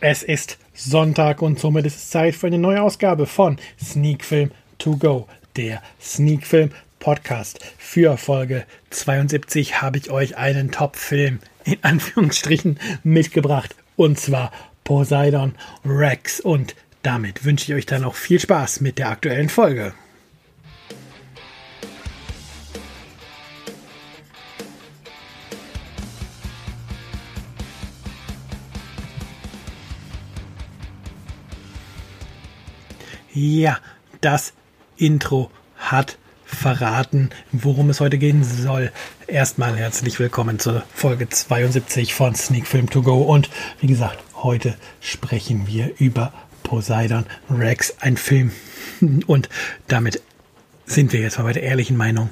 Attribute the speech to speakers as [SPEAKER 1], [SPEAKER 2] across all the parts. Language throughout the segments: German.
[SPEAKER 1] Es ist Sonntag und somit ist es Zeit für eine neue Ausgabe von Sneak Film To Go, der Sneak Film Podcast. Für Folge 72 habe ich euch einen Top-Film in Anführungsstrichen mitgebracht und zwar Poseidon Rex und damit wünsche ich euch dann auch viel Spaß mit der aktuellen Folge. Ja, das Intro hat verraten, worum es heute gehen soll. Erstmal herzlich willkommen zur Folge 72 von Sneak Film To Go und wie gesagt, heute sprechen wir über Poseidon Rex, ein Film und damit sind wir jetzt mal bei der ehrlichen Meinung,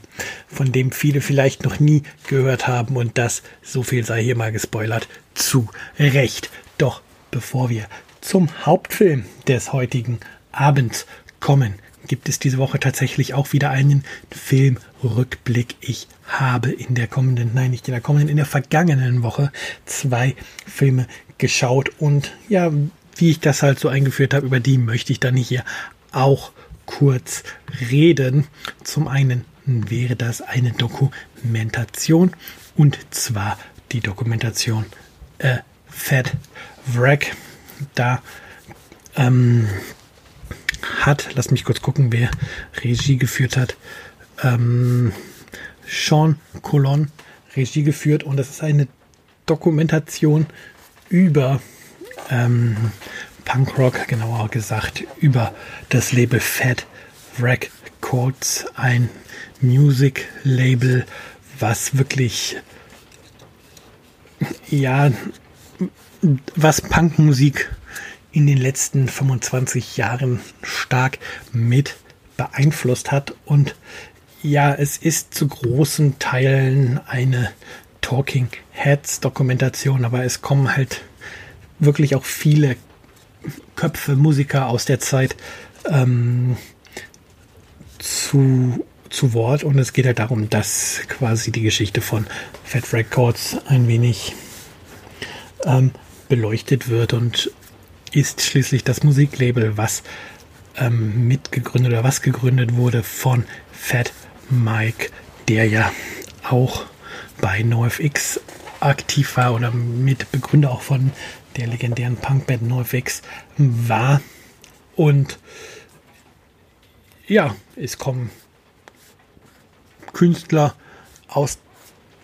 [SPEAKER 1] von dem viele vielleicht noch nie gehört haben und das, so viel sei hier mal gespoilert, zu Recht. Doch bevor wir zum Hauptfilm des heutigen Abend kommen, gibt es diese Woche tatsächlich auch wieder einen Filmrückblick. Ich habe in der kommenden, nein, nicht in der kommenden, in der vergangenen Woche zwei Filme geschaut und ja, wie ich das halt so eingeführt habe, über die möchte ich dann hier auch kurz reden. Zum einen wäre das eine Dokumentation und zwar die Dokumentation äh, Fat Wreck. Da ähm, hat, lass mich kurz gucken, wer Regie geführt hat. Ähm, Sean Colon Regie geführt und das ist eine Dokumentation über ähm, Punkrock, genauer gesagt über das Label Fat Records, ein Music Label, was wirklich ja was Punkmusik in den letzten 25 Jahren stark mit beeinflusst hat. Und ja, es ist zu großen Teilen eine Talking Heads Dokumentation, aber es kommen halt wirklich auch viele Köpfe, Musiker aus der Zeit ähm, zu, zu Wort und es geht halt darum, dass quasi die Geschichte von Fat Records ein wenig ähm, beleuchtet wird und ist schließlich das Musiklabel, was ähm, mitgegründet oder was gegründet wurde von Fat Mike, der ja auch bei NoFX aktiv war oder Mitbegründer auch von der legendären Punkband NoFX war. Und ja, es kommen Künstler aus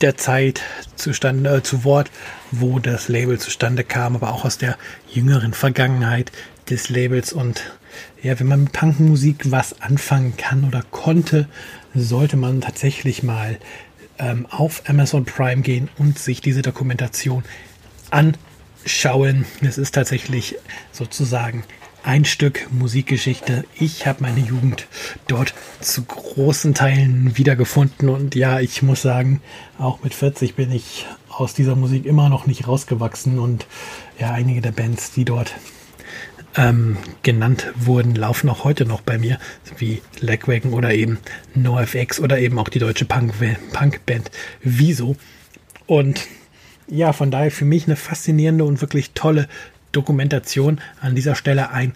[SPEAKER 1] der Zeit zustande, äh, zu Wort, wo das Label zustande kam, aber auch aus der jüngeren Vergangenheit des Labels. Und ja, wenn man mit Punkmusik was anfangen kann oder konnte, sollte man tatsächlich mal ähm, auf Amazon Prime gehen und sich diese Dokumentation anschauen. Es ist tatsächlich sozusagen ein Stück Musikgeschichte. Ich habe meine Jugend dort zu großen Teilen wiedergefunden und ja, ich muss sagen, auch mit 40 bin ich aus dieser Musik immer noch nicht rausgewachsen und ja, einige der Bands, die dort ähm, genannt wurden, laufen auch heute noch bei mir, wie Lagwagon oder eben NoFX oder eben auch die deutsche Punk-Band Punk Wieso. Und ja, von daher für mich eine faszinierende und wirklich tolle Dokumentation. An dieser Stelle ein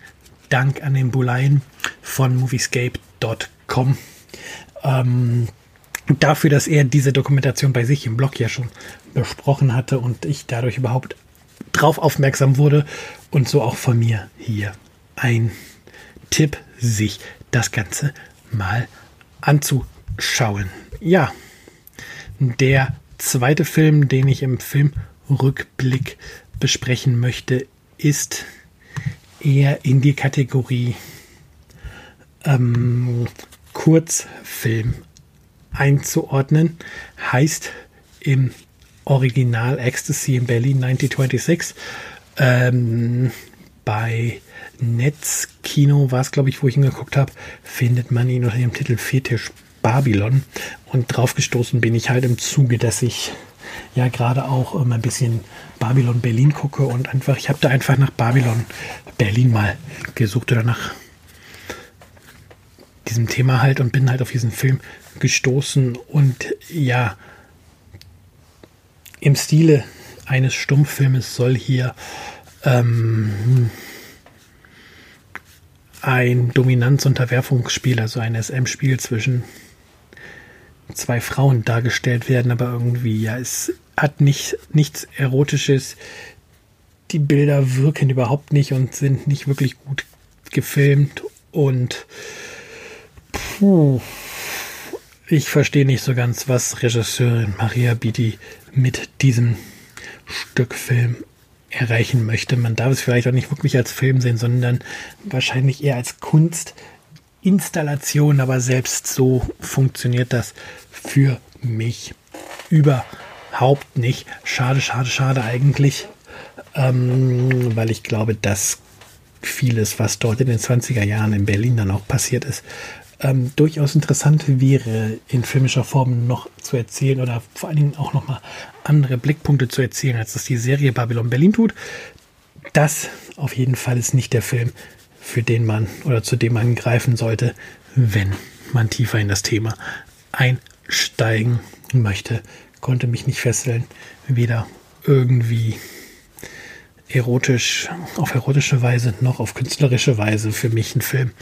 [SPEAKER 1] Dank an den Bulein von moviescape.com. Ähm, dafür, dass er diese Dokumentation bei sich im Blog ja schon besprochen hatte und ich dadurch überhaupt drauf aufmerksam wurde und so auch von mir hier ein Tipp, sich das Ganze mal anzuschauen. Ja, der zweite Film, den ich im Filmrückblick besprechen möchte, ist eher in die Kategorie ähm, Kurzfilm einzuordnen. Heißt im Original Ecstasy in Berlin 1926. Ähm, bei Netzkino war es, glaube ich, wo ich hingeguckt habe, findet man ihn unter dem Titel Fetisch Babylon. Und draufgestoßen bin ich halt im Zuge, dass ich ja gerade auch ähm, ein bisschen Babylon Berlin gucke und einfach, ich habe da einfach nach Babylon Berlin mal gesucht oder nach diesem Thema halt und bin halt auf diesen Film gestoßen und ja, im Stile eines Stummfilmes soll hier ähm, ein Dominanz-Unterwerfungsspiel, also ein SM-Spiel zwischen zwei Frauen dargestellt werden, aber irgendwie, ja, es hat nicht, nichts Erotisches. Die Bilder wirken überhaupt nicht und sind nicht wirklich gut gefilmt und puh, ich verstehe nicht so ganz, was Regisseurin Maria Bidi mit diesem Stück Film erreichen möchte. Man darf es vielleicht auch nicht wirklich als Film sehen, sondern wahrscheinlich eher als Kunstinstallation, aber selbst so funktioniert das für mich überhaupt nicht. Schade, schade, schade eigentlich, ähm, weil ich glaube, dass vieles, was dort in den 20er Jahren in Berlin dann auch passiert ist, ähm, durchaus interessant wäre, in filmischer Form noch zu erzählen oder vor allen Dingen auch nochmal andere Blickpunkte zu erzählen, als das die Serie Babylon Berlin tut. Das auf jeden Fall ist nicht der Film, für den man oder zu dem man greifen sollte, wenn man tiefer in das Thema einsteigen möchte. Konnte mich nicht fesseln, weder irgendwie erotisch, auf erotische Weise noch auf künstlerische Weise für mich ein Film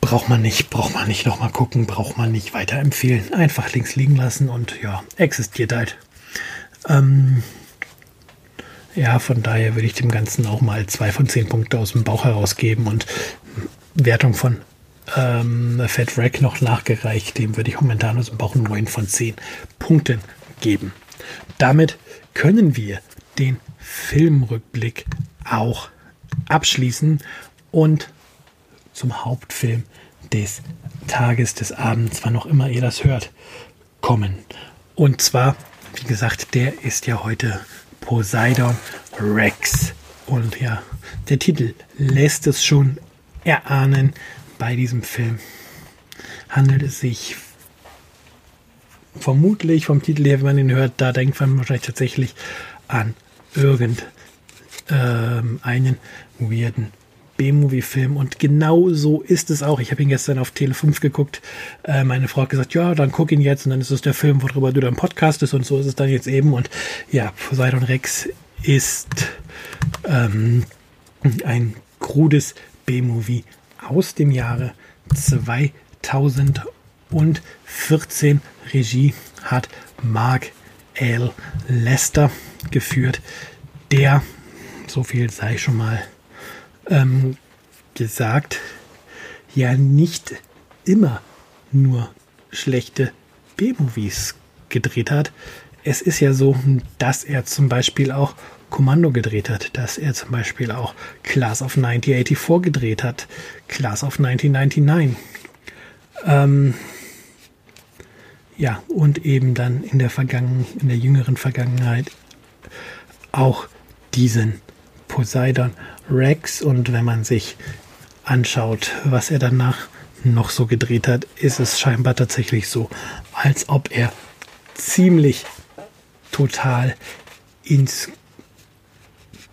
[SPEAKER 1] braucht man nicht, braucht man nicht nochmal gucken, braucht man nicht weiterempfehlen. Einfach links liegen lassen und ja, existiert halt. Ähm, ja, von daher würde ich dem Ganzen auch mal zwei von zehn Punkte aus dem Bauch herausgeben und Wertung von ähm, Fat Rack noch nachgereicht. Dem würde ich momentan aus dem Bauch neun von zehn Punkten geben. Damit können wir den Filmrückblick auch abschließen und zum Hauptfilm des Tages, des Abends, wann auch immer ihr das hört, kommen. Und zwar, wie gesagt, der ist ja heute Poseidon Rex. Und ja, der Titel lässt es schon erahnen. Bei diesem Film handelt es sich vermutlich vom Titel her, wenn man ihn hört, da denkt man wahrscheinlich tatsächlich an irgendeinen ähm, weirden B-Movie-Film und genau so ist es auch. Ich habe ihn gestern auf Tele 5 geguckt. Äh, meine Frau hat gesagt, ja, dann guck ihn jetzt und dann ist es der Film, worüber du dann podcastest und so ist es dann jetzt eben. Und ja, Poseidon Rex ist ähm, ein krudes B-Movie aus dem Jahre 2014. Regie hat Mark L. Lester geführt, der, so viel sei schon mal ähm, gesagt, ja nicht immer nur schlechte B-Movies gedreht hat. Es ist ja so, dass er zum Beispiel auch Kommando gedreht hat, dass er zum Beispiel auch Class of 1984 gedreht hat, Class of 1999. Ähm, ja, und eben dann in der Vergangen, in der jüngeren Vergangenheit auch diesen Poseidon Rex und wenn man sich anschaut, was er danach noch so gedreht hat, ist es scheinbar tatsächlich so, als ob er ziemlich total ins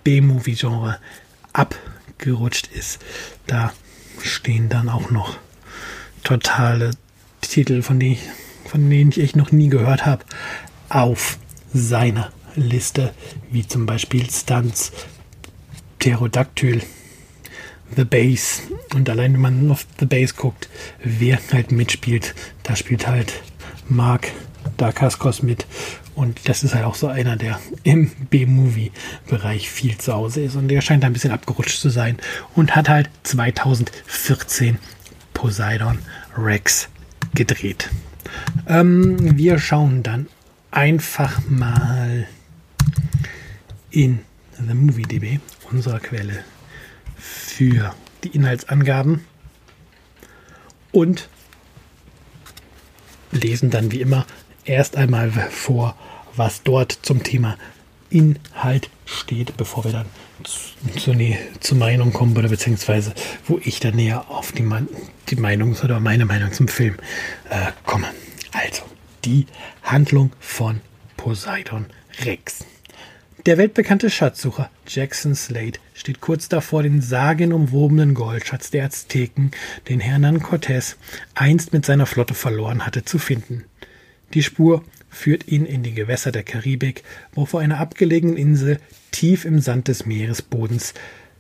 [SPEAKER 1] B-Movie-Genre abgerutscht ist. Da stehen dann auch noch totale Titel, von denen ich, von denen ich noch nie gehört habe, auf seiner Liste, wie zum Beispiel Stunts Pterodactyl, The Base. Und allein wenn man auf The Base guckt, wer halt mitspielt, da spielt halt Mark Dacascos mit. Und das ist halt auch so einer, der im B-Movie-Bereich viel zu Hause ist. Und der scheint ein bisschen abgerutscht zu sein. Und hat halt 2014 Poseidon Rex gedreht. Ähm, wir schauen dann einfach mal in The Movie DB unserer Quelle für die Inhaltsangaben und lesen dann wie immer erst einmal vor, was dort zum Thema Inhalt steht, bevor wir dann zu, zu, zur Meinung kommen oder beziehungsweise wo ich dann näher auf die, die Meinung oder meine Meinung zum Film äh, komme. Also, die Handlung von Poseidon Rex. Der weltbekannte Schatzsucher Jackson Slade steht kurz davor, den sagenumwobenen Goldschatz der Azteken, den Hernan Cortés einst mit seiner Flotte verloren hatte, zu finden. Die Spur führt ihn in die Gewässer der Karibik, wo vor einer abgelegenen Insel tief im Sand des Meeresbodens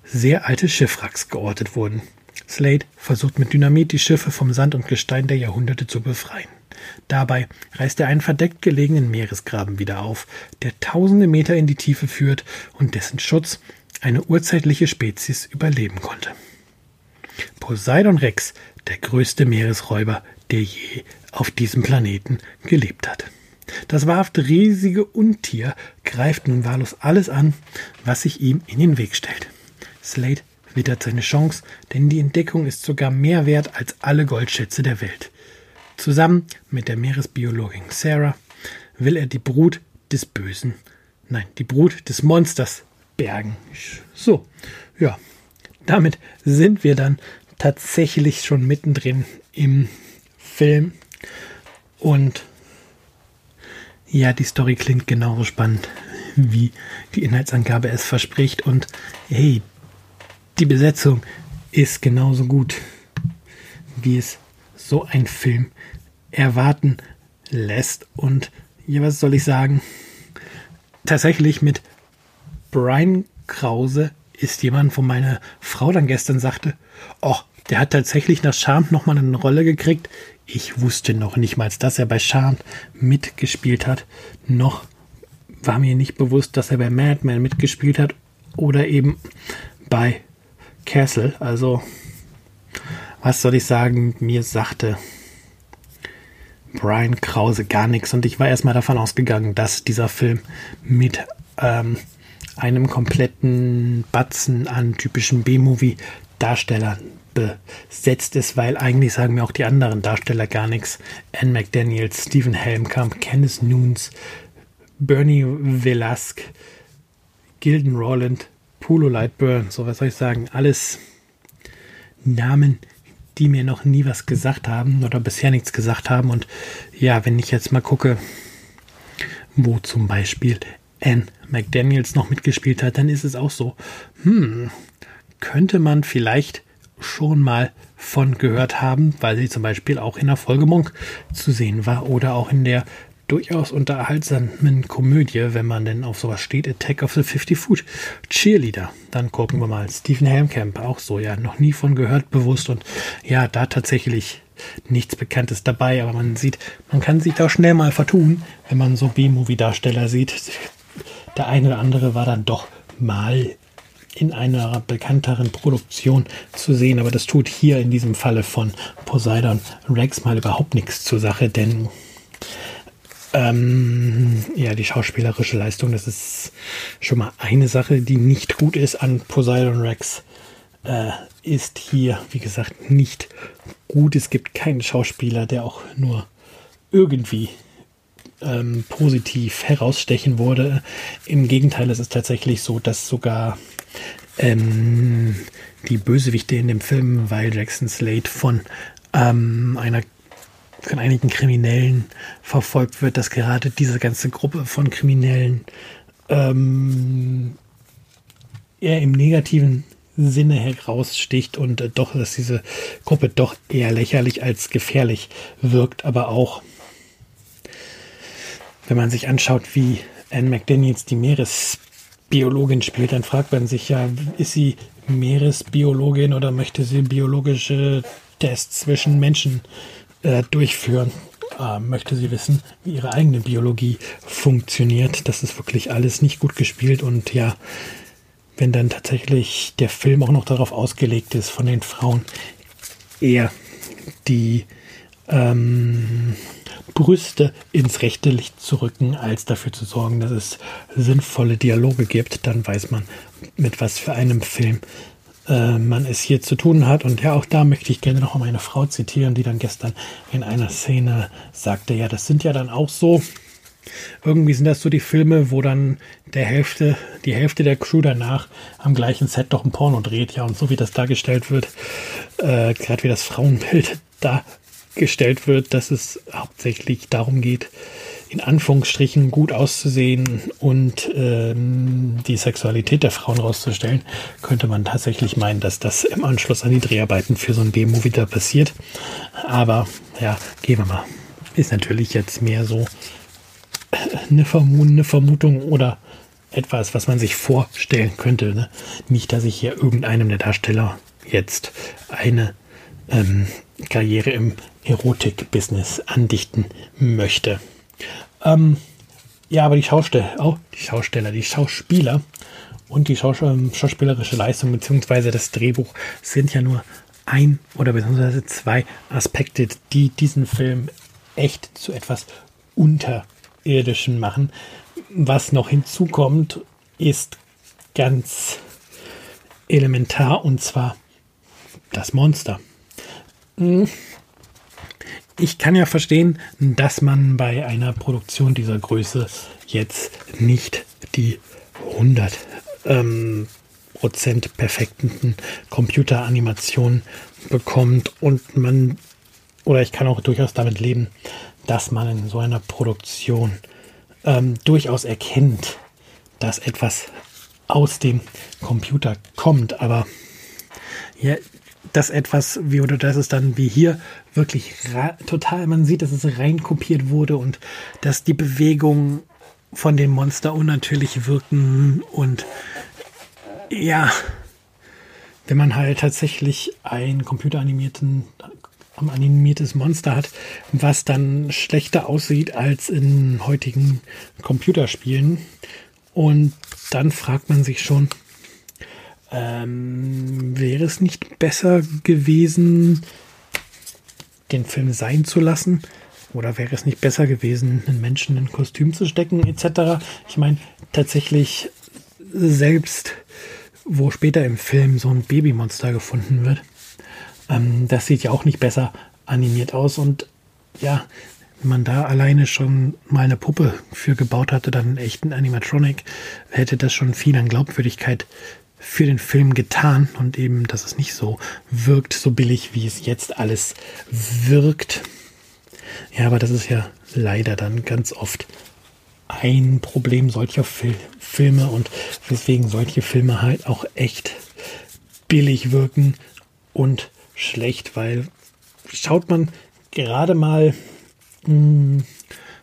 [SPEAKER 1] sehr alte Schiffwracks geortet wurden. Slade versucht mit Dynamit die Schiffe vom Sand und Gestein der Jahrhunderte zu befreien. Dabei reißt er einen verdeckt gelegenen Meeresgraben wieder auf, der tausende Meter in die Tiefe führt und dessen Schutz eine urzeitliche Spezies überleben konnte. Poseidon Rex, der größte Meeresräuber, der je auf diesem Planeten gelebt hat. Das wahrhaft riesige Untier greift nun wahllos alles an, was sich ihm in den Weg stellt. Slade wittert seine Chance, denn die Entdeckung ist sogar mehr wert als alle Goldschätze der Welt. Zusammen mit der Meeresbiologin Sarah will er die Brut des Bösen, nein, die Brut des Monsters bergen. So, ja, damit sind wir dann tatsächlich schon mittendrin im Film und ja, die Story klingt genauso spannend, wie die Inhaltsangabe es verspricht und hey, die Besetzung ist genauso gut, wie es so ein Film erwarten lässt. Und ja, was soll ich sagen? Tatsächlich mit Brian Krause ist jemand, wo meine Frau dann gestern sagte, oh, der hat tatsächlich nach Charmed nochmal eine Rolle gekriegt. Ich wusste noch nicht mal, dass er bei Charmed mitgespielt hat. Noch war mir nicht bewusst, dass er bei Madman mitgespielt hat oder eben bei Castle. Also, was soll ich sagen? Mir sagte Brian Krause gar nichts und ich war erstmal davon ausgegangen, dass dieser Film mit ähm, einem kompletten Batzen an typischen B-Movie-Darstellern besetzt ist, weil eigentlich sagen mir auch die anderen Darsteller gar nichts. Anne McDaniels, Stephen Helmkamp, Kenneth Nunes, Bernie Velasque, Gilden Roland, Polo Lightburn, so was soll ich sagen, alles Namen, die mir noch nie was gesagt haben oder bisher nichts gesagt haben. Und ja, wenn ich jetzt mal gucke, wo zum Beispiel Anne McDaniels noch mitgespielt hat, dann ist es auch so, hm, könnte man vielleicht schon mal von gehört haben, weil sie zum Beispiel auch in der Folge Monk zu sehen war oder auch in der durchaus unterhaltsamen Komödie, wenn man denn auf sowas steht, Attack of the 50 Foot Cheerleader. Dann gucken wir mal. Stephen Helmkamp, auch so, ja, noch nie von gehört, bewusst und ja, da tatsächlich nichts Bekanntes dabei, aber man sieht, man kann sich da schnell mal vertun, wenn man so B-Movie-Darsteller sieht. Der eine oder andere war dann doch mal in einer bekannteren Produktion zu sehen, aber das tut hier in diesem Falle von Poseidon Rex mal überhaupt nichts zur Sache, denn ähm, ja, die schauspielerische Leistung, das ist schon mal eine Sache, die nicht gut ist an Poseidon Rex. Äh, ist hier, wie gesagt, nicht gut. Es gibt keinen Schauspieler, der auch nur irgendwie ähm, positiv herausstechen wurde. Im Gegenteil, es ist tatsächlich so, dass sogar ähm, die Bösewichte in dem Film, weil Jackson Slade von ähm, einer von einigen Kriminellen verfolgt wird, dass gerade diese ganze Gruppe von Kriminellen ähm, eher im negativen Sinne heraussticht und äh, doch, dass diese Gruppe doch eher lächerlich als gefährlich wirkt, aber auch wenn man sich anschaut, wie Anne McDaniels die Meeresbiologin spielt, dann fragt man sich ja, ist sie Meeresbiologin oder möchte sie biologische Tests zwischen Menschen äh, durchführen, äh, möchte sie wissen, wie ihre eigene Biologie funktioniert. Das ist wirklich alles nicht gut gespielt und ja, wenn dann tatsächlich der Film auch noch darauf ausgelegt ist, von den Frauen eher die ähm, Brüste ins rechte Licht zu rücken, als dafür zu sorgen, dass es sinnvolle Dialoge gibt, dann weiß man, mit was für einem Film äh, man es hier zu tun hat. Und ja, auch da möchte ich gerne noch meine Frau zitieren, die dann gestern in einer Szene sagte, ja, das sind ja dann auch so, irgendwie sind das so die Filme, wo dann der Hälfte, die Hälfte der Crew danach am gleichen Set doch ein Porno dreht, ja, und so wie das dargestellt wird, äh, gerade wie das Frauenbild dargestellt wird, dass es hauptsächlich darum geht, in Anführungsstrichen gut auszusehen und ähm, die Sexualität der Frauen rauszustellen, könnte man tatsächlich meinen, dass das im Anschluss an die Dreharbeiten für so ein B-Movie da passiert. Aber ja, gehen wir mal ist natürlich jetzt mehr so eine, Verm eine Vermutung oder etwas, was man sich vorstellen könnte. Ne? Nicht, dass ich hier irgendeinem der Darsteller jetzt eine ähm, Karriere im Erotik-Business andichten möchte. Ähm, ja, aber die Schausteller, oh, die Schausteller, die Schauspieler und die Schaus ähm, schauspielerische Leistung bzw. das Drehbuch sind ja nur ein oder beziehungsweise zwei Aspekte, die diesen Film echt zu etwas Unterirdischen machen. Was noch hinzukommt, ist ganz elementar und zwar das Monster. Hm. Ich kann ja verstehen, dass man bei einer Produktion dieser Größe jetzt nicht die 100 ähm, Prozent perfekten Computeranimationen bekommt und man, oder ich kann auch durchaus damit leben, dass man in so einer Produktion ähm, durchaus erkennt, dass etwas aus dem Computer kommt, aber ja, dass etwas wie oder dass es dann wie hier wirklich total, man sieht, dass es rein kopiert wurde und dass die Bewegungen von dem Monster unnatürlich wirken und ja, wenn man halt tatsächlich ein computeranimierten animiertes Monster hat, was dann schlechter aussieht als in heutigen Computerspielen. Und dann fragt man sich schon, ähm, wäre es nicht besser gewesen, den Film sein zu lassen? Oder wäre es nicht besser gewesen, einen Menschen in ein Kostüm zu stecken, etc.? Ich meine, tatsächlich selbst, wo später im Film so ein Babymonster gefunden wird, ähm, das sieht ja auch nicht besser animiert aus. Und ja, wenn man da alleine schon mal eine Puppe für gebaut hatte, dann einen echten Animatronic, hätte das schon viel an Glaubwürdigkeit für den Film getan und eben, dass es nicht so wirkt, so billig, wie es jetzt alles wirkt. Ja, aber das ist ja leider dann ganz oft ein Problem solcher Fil Filme und weswegen solche Filme halt auch echt billig wirken und schlecht, weil schaut man gerade mal mh, hm,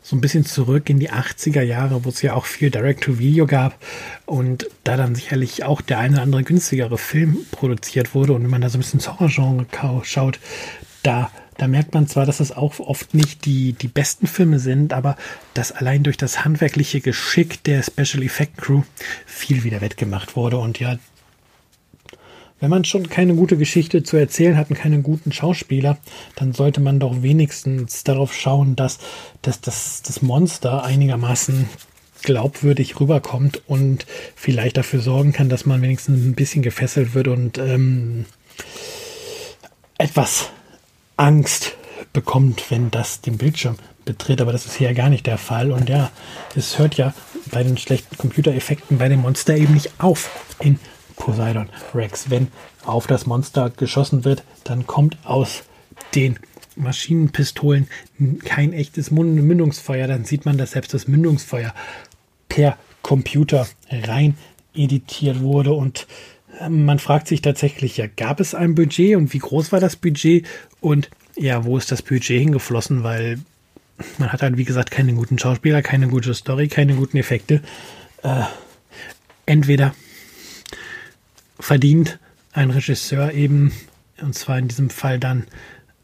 [SPEAKER 1] so ein bisschen zurück in die 80er Jahre, wo es ja auch viel Direct-to-Video gab und da dann sicherlich auch der eine oder andere günstigere Film produziert wurde und wenn man da so ein bisschen ins Horror-Genre schaut, da da merkt man zwar, dass es auch oft nicht die, die besten Filme sind, aber dass allein durch das handwerkliche Geschick der Special Effect Crew viel wieder wettgemacht wurde. Und ja, wenn man schon keine gute Geschichte zu erzählen hat und keine guten Schauspieler, dann sollte man doch wenigstens darauf schauen, dass, dass, dass das Monster einigermaßen glaubwürdig rüberkommt und vielleicht dafür sorgen kann, dass man wenigstens ein bisschen gefesselt wird und ähm, etwas Angst bekommt, wenn das den Bildschirm betritt. Aber das ist hier ja gar nicht der Fall. Und ja, es hört ja bei den schlechten Computereffekten bei dem Monster eben nicht auf in Poseidon Rex. Wenn auf das Monster geschossen wird, dann kommt aus den Maschinenpistolen kein echtes Mündungsfeuer. Dann sieht man, dass selbst das Mündungsfeuer per Computer rein editiert wurde und ähm, man fragt sich tatsächlich, ja, gab es ein Budget und wie groß war das Budget und ja, wo ist das Budget hingeflossen, weil man hat halt, wie gesagt, keine guten Schauspieler, keine gute Story, keine guten Effekte. Äh, entweder verdient ein Regisseur eben, und zwar in diesem Fall dann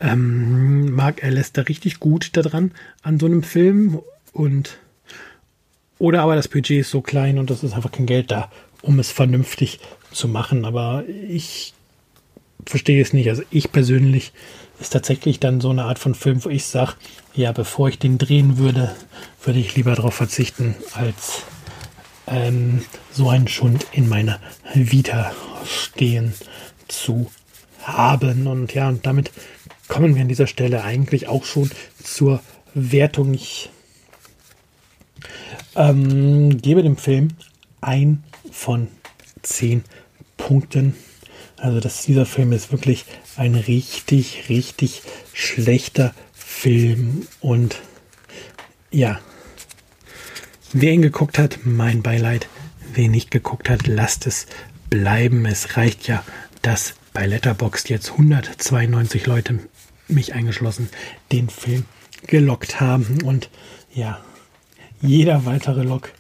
[SPEAKER 1] ähm, Mark Lester richtig gut daran an so einem Film und oder aber das Budget ist so klein und es ist einfach kein Geld da, um es vernünftig zu machen. Aber ich verstehe es nicht. Also ich persönlich ist tatsächlich dann so eine Art von Film, wo ich sage, ja, bevor ich den drehen würde, würde ich lieber darauf verzichten, als ähm, so einen Schund in meiner Vita stehen zu haben. Und ja, und damit kommen wir an dieser Stelle eigentlich auch schon zur Wertung. Ich ähm, gebe dem Film ein von zehn Punkten. Also dass dieser Film ist wirklich ein richtig, richtig schlechter Film. Und ja, wer ihn geguckt hat, mein Beileid. Wer nicht geguckt hat, lasst es bleiben. Es reicht ja, dass bei Letterboxd jetzt 192 Leute, mich eingeschlossen, den Film gelockt haben. Und ja, jeder weitere Log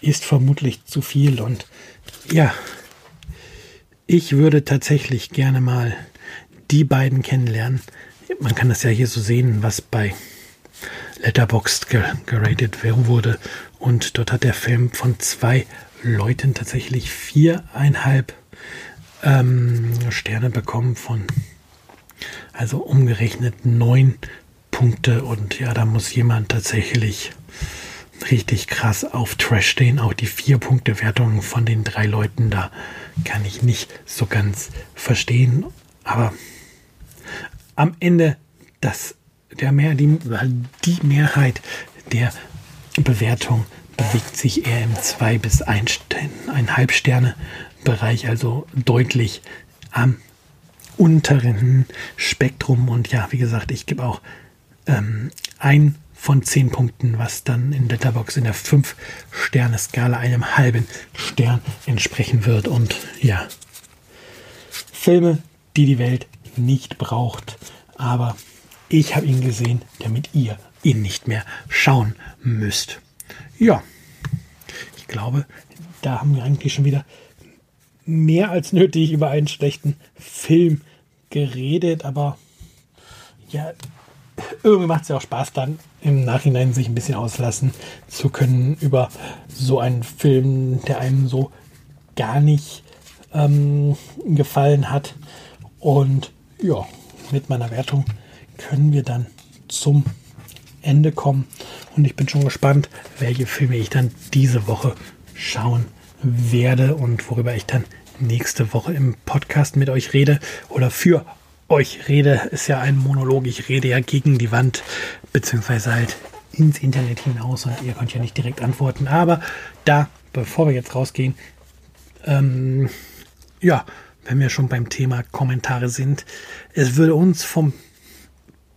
[SPEAKER 1] ist vermutlich zu viel. Und ja, ich würde tatsächlich gerne mal die beiden kennenlernen. Man kann das ja hier so sehen, was bei Letterboxd geratet wurde. Und dort hat der Film von zwei Leuten tatsächlich viereinhalb ähm, Sterne bekommen von, also umgerechnet neun Punkte. Und ja, da muss jemand tatsächlich richtig krass auf Trash stehen. Auch die vier Punkte Wertung von den drei Leuten, da kann ich nicht so ganz verstehen. Aber am Ende das, der mehr, die, die Mehrheit der Bewertung bewegt sich eher im 2 bis 1,5 Sterne Bereich, also deutlich am unteren Spektrum. Und ja, wie gesagt, ich gebe auch ähm, ein von 10 Punkten, was dann in Letterbox in der 5-Sterne-Skala einem halben Stern entsprechen wird. Und ja, Filme, die die Welt nicht braucht, aber ich habe ihn gesehen, damit ihr ihn nicht mehr schauen müsst. Ja, ich glaube, da haben wir eigentlich schon wieder mehr als nötig über einen schlechten Film geredet, aber ja, irgendwie macht es ja auch Spaß, dann im Nachhinein sich ein bisschen auslassen zu können über so einen Film, der einem so gar nicht ähm, gefallen hat. Und ja, mit meiner Wertung können wir dann zum Ende kommen. Und ich bin schon gespannt, welche Filme ich dann diese Woche schauen werde und worüber ich dann nächste Woche im Podcast mit euch rede oder für euch rede. Ist ja ein Monolog. Ich rede ja gegen die Wand, beziehungsweise halt ins Internet hinaus und ihr könnt ja nicht direkt antworten. Aber da, bevor wir jetzt rausgehen, ähm, ja, wenn wir schon beim Thema Kommentare sind, es würde uns vom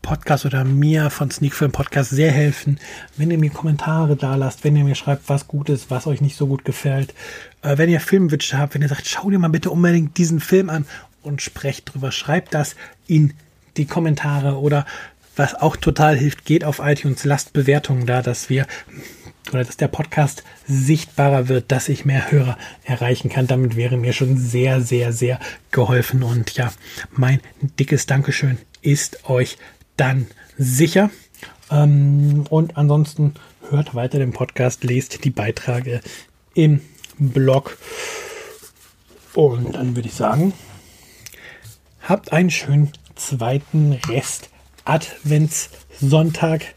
[SPEAKER 1] Podcast oder mir von Sneak Film Podcast sehr helfen, wenn ihr mir Kommentare da lasst, wenn ihr mir schreibt, was gut ist, was euch nicht so gut gefällt. Äh, wenn ihr Filmwünsche habt, wenn ihr sagt, schau dir mal bitte unbedingt diesen Film an und sprecht drüber, schreibt das in die Kommentare oder was auch total hilft, geht auf iTunes, lasst Bewertungen da, dass wir oder dass der Podcast sichtbarer wird, dass ich mehr Hörer erreichen kann. Damit wäre mir schon sehr, sehr, sehr geholfen. Und ja, mein dickes Dankeschön ist euch dann sicher. Ähm, und ansonsten hört weiter den Podcast, lest die Beiträge im Blog. Und dann würde ich sagen, habt einen schönen zweiten Rest Adventssonntag.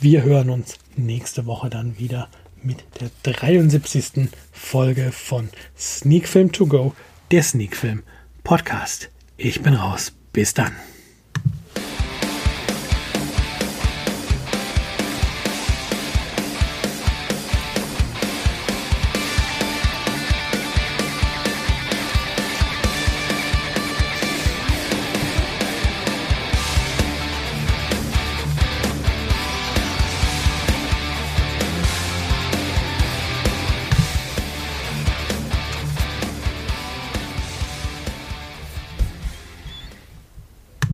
[SPEAKER 1] Wir hören uns nächste Woche dann wieder mit der 73. Folge von Sneak Film To Go, der Sneak Film Podcast. Ich bin raus. Bis dann.